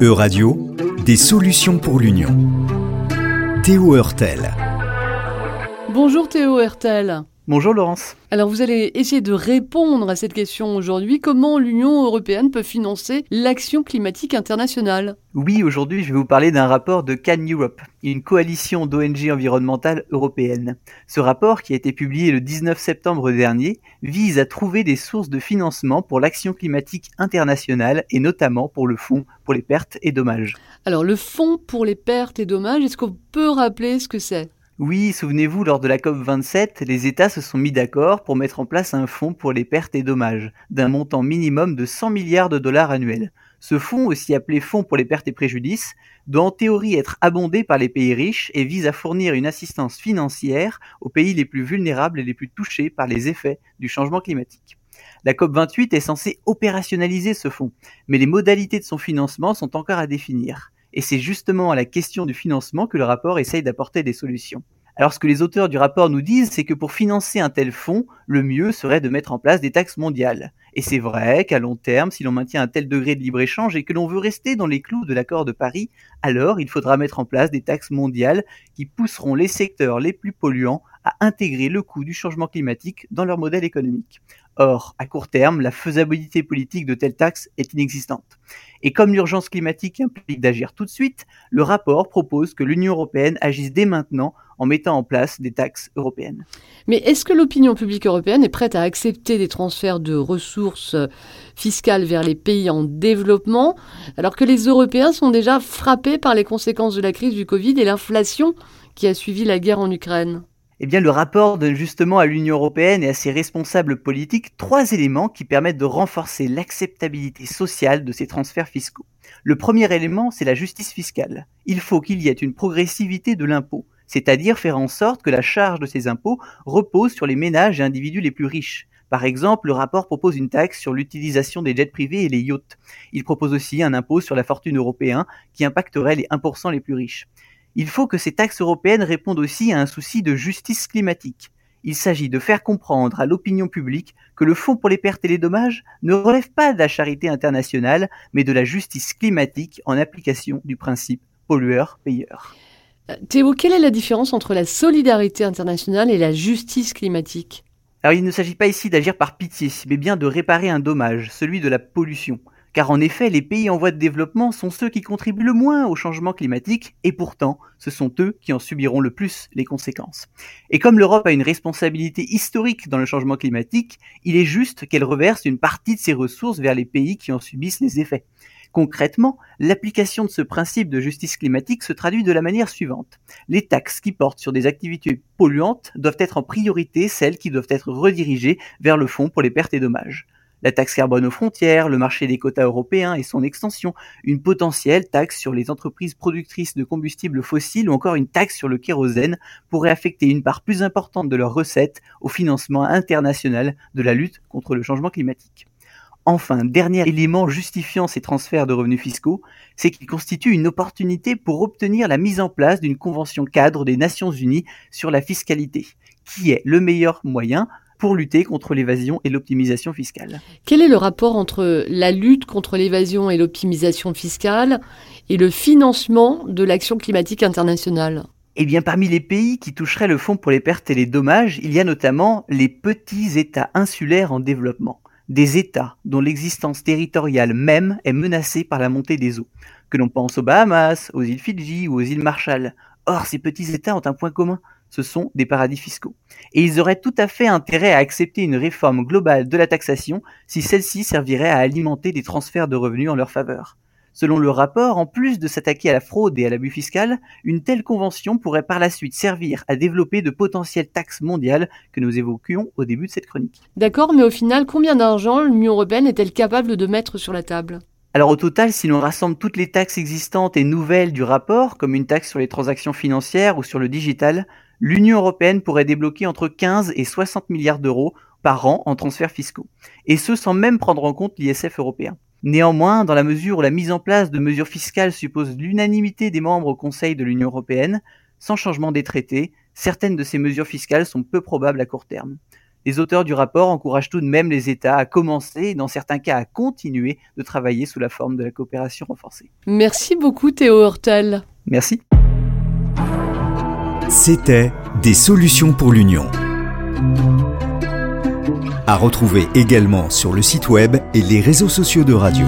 E-Radio, des solutions pour l'Union. Théo Hurtel. Bonjour Théo Hertel. Bonjour Laurence. Alors vous allez essayer de répondre à cette question aujourd'hui. Comment l'Union européenne peut financer l'action climatique internationale? Oui, aujourd'hui je vais vous parler d'un rapport de Can Europe, une coalition d'ONG environnementales européennes. Ce rapport, qui a été publié le 19 septembre dernier, vise à trouver des sources de financement pour l'action climatique internationale et notamment pour le Fonds pour les pertes et dommages. Alors le Fonds pour les pertes et dommages, est-ce qu'on peut rappeler ce que c'est? Oui, souvenez-vous, lors de la COP27, les États se sont mis d'accord pour mettre en place un fonds pour les pertes et dommages, d'un montant minimum de 100 milliards de dollars annuels. Ce fonds, aussi appelé Fonds pour les pertes et préjudices, doit en théorie être abondé par les pays riches et vise à fournir une assistance financière aux pays les plus vulnérables et les plus touchés par les effets du changement climatique. La COP28 est censée opérationnaliser ce fonds, mais les modalités de son financement sont encore à définir. Et c'est justement à la question du financement que le rapport essaye d'apporter des solutions. Alors ce que les auteurs du rapport nous disent, c'est que pour financer un tel fonds, le mieux serait de mettre en place des taxes mondiales. Et c'est vrai qu'à long terme, si l'on maintient un tel degré de libre-échange et que l'on veut rester dans les clous de l'accord de Paris, alors il faudra mettre en place des taxes mondiales qui pousseront les secteurs les plus polluants à intégrer le coût du changement climatique dans leur modèle économique. Or, à court terme, la faisabilité politique de telles taxes est inexistante. Et comme l'urgence climatique implique d'agir tout de suite, le rapport propose que l'Union européenne agisse dès maintenant en mettant en place des taxes européennes. Mais est-ce que l'opinion publique européenne est prête à accepter des transferts de ressources fiscales vers les pays en développement, alors que les Européens sont déjà frappés par les conséquences de la crise du Covid et l'inflation qui a suivi la guerre en Ukraine? Eh bien, le rapport donne justement à l'Union européenne et à ses responsables politiques trois éléments qui permettent de renforcer l'acceptabilité sociale de ces transferts fiscaux. Le premier élément, c'est la justice fiscale. Il faut qu'il y ait une progressivité de l'impôt, c'est-à-dire faire en sorte que la charge de ces impôts repose sur les ménages et individus les plus riches. Par exemple, le rapport propose une taxe sur l'utilisation des jets privés et les yachts. Il propose aussi un impôt sur la fortune européen qui impacterait les 1% les plus riches. Il faut que ces taxes européennes répondent aussi à un souci de justice climatique. Il s'agit de faire comprendre à l'opinion publique que le Fonds pour les pertes et les dommages ne relève pas de la charité internationale, mais de la justice climatique en application du principe pollueur-payeur. Théo, quelle est la différence entre la solidarité internationale et la justice climatique? Alors il ne s'agit pas ici d'agir par pitié, mais bien de réparer un dommage, celui de la pollution. Car en effet, les pays en voie de développement sont ceux qui contribuent le moins au changement climatique, et pourtant, ce sont eux qui en subiront le plus les conséquences. Et comme l'Europe a une responsabilité historique dans le changement climatique, il est juste qu'elle reverse une partie de ses ressources vers les pays qui en subissent les effets. Concrètement, l'application de ce principe de justice climatique se traduit de la manière suivante. Les taxes qui portent sur des activités polluantes doivent être en priorité celles qui doivent être redirigées vers le fonds pour les pertes et dommages la taxe carbone aux frontières, le marché des quotas européens et son extension, une potentielle taxe sur les entreprises productrices de combustibles fossiles ou encore une taxe sur le kérosène pourrait affecter une part plus importante de leurs recettes au financement international de la lutte contre le changement climatique. Enfin, dernier élément justifiant ces transferts de revenus fiscaux, c'est qu'ils constituent une opportunité pour obtenir la mise en place d'une convention cadre des Nations Unies sur la fiscalité, qui est le meilleur moyen pour lutter contre l'évasion et l'optimisation fiscale. Quel est le rapport entre la lutte contre l'évasion et l'optimisation fiscale et le financement de l'action climatique internationale? Eh bien, parmi les pays qui toucheraient le fonds pour les pertes et les dommages, il y a notamment les petits États insulaires en développement, des États dont l'existence territoriale même est menacée par la montée des eaux, que l'on pense aux Bahamas, aux îles Fidji ou aux îles Marshall. Or, ces petits États ont un point commun, ce sont des paradis fiscaux. Et ils auraient tout à fait intérêt à accepter une réforme globale de la taxation si celle-ci servirait à alimenter des transferts de revenus en leur faveur. Selon le rapport, en plus de s'attaquer à la fraude et à l'abus fiscal, une telle convention pourrait par la suite servir à développer de potentielles taxes mondiales que nous évoquions au début de cette chronique. D'accord, mais au final, combien d'argent l'Union européenne est-elle capable de mettre sur la table? Alors au total, si l'on rassemble toutes les taxes existantes et nouvelles du rapport, comme une taxe sur les transactions financières ou sur le digital, l'Union européenne pourrait débloquer entre 15 et 60 milliards d'euros par an en transferts fiscaux, et ce sans même prendre en compte l'ISF européen. Néanmoins, dans la mesure où la mise en place de mesures fiscales suppose l'unanimité des membres au Conseil de l'Union européenne, sans changement des traités, certaines de ces mesures fiscales sont peu probables à court terme. Les auteurs du rapport encouragent tout de même les États à commencer, et dans certains cas à continuer, de travailler sous la forme de la coopération renforcée. Merci beaucoup Théo Hurtel. Merci. C'était Des solutions pour l'Union. À retrouver également sur le site web et les réseaux sociaux de radio.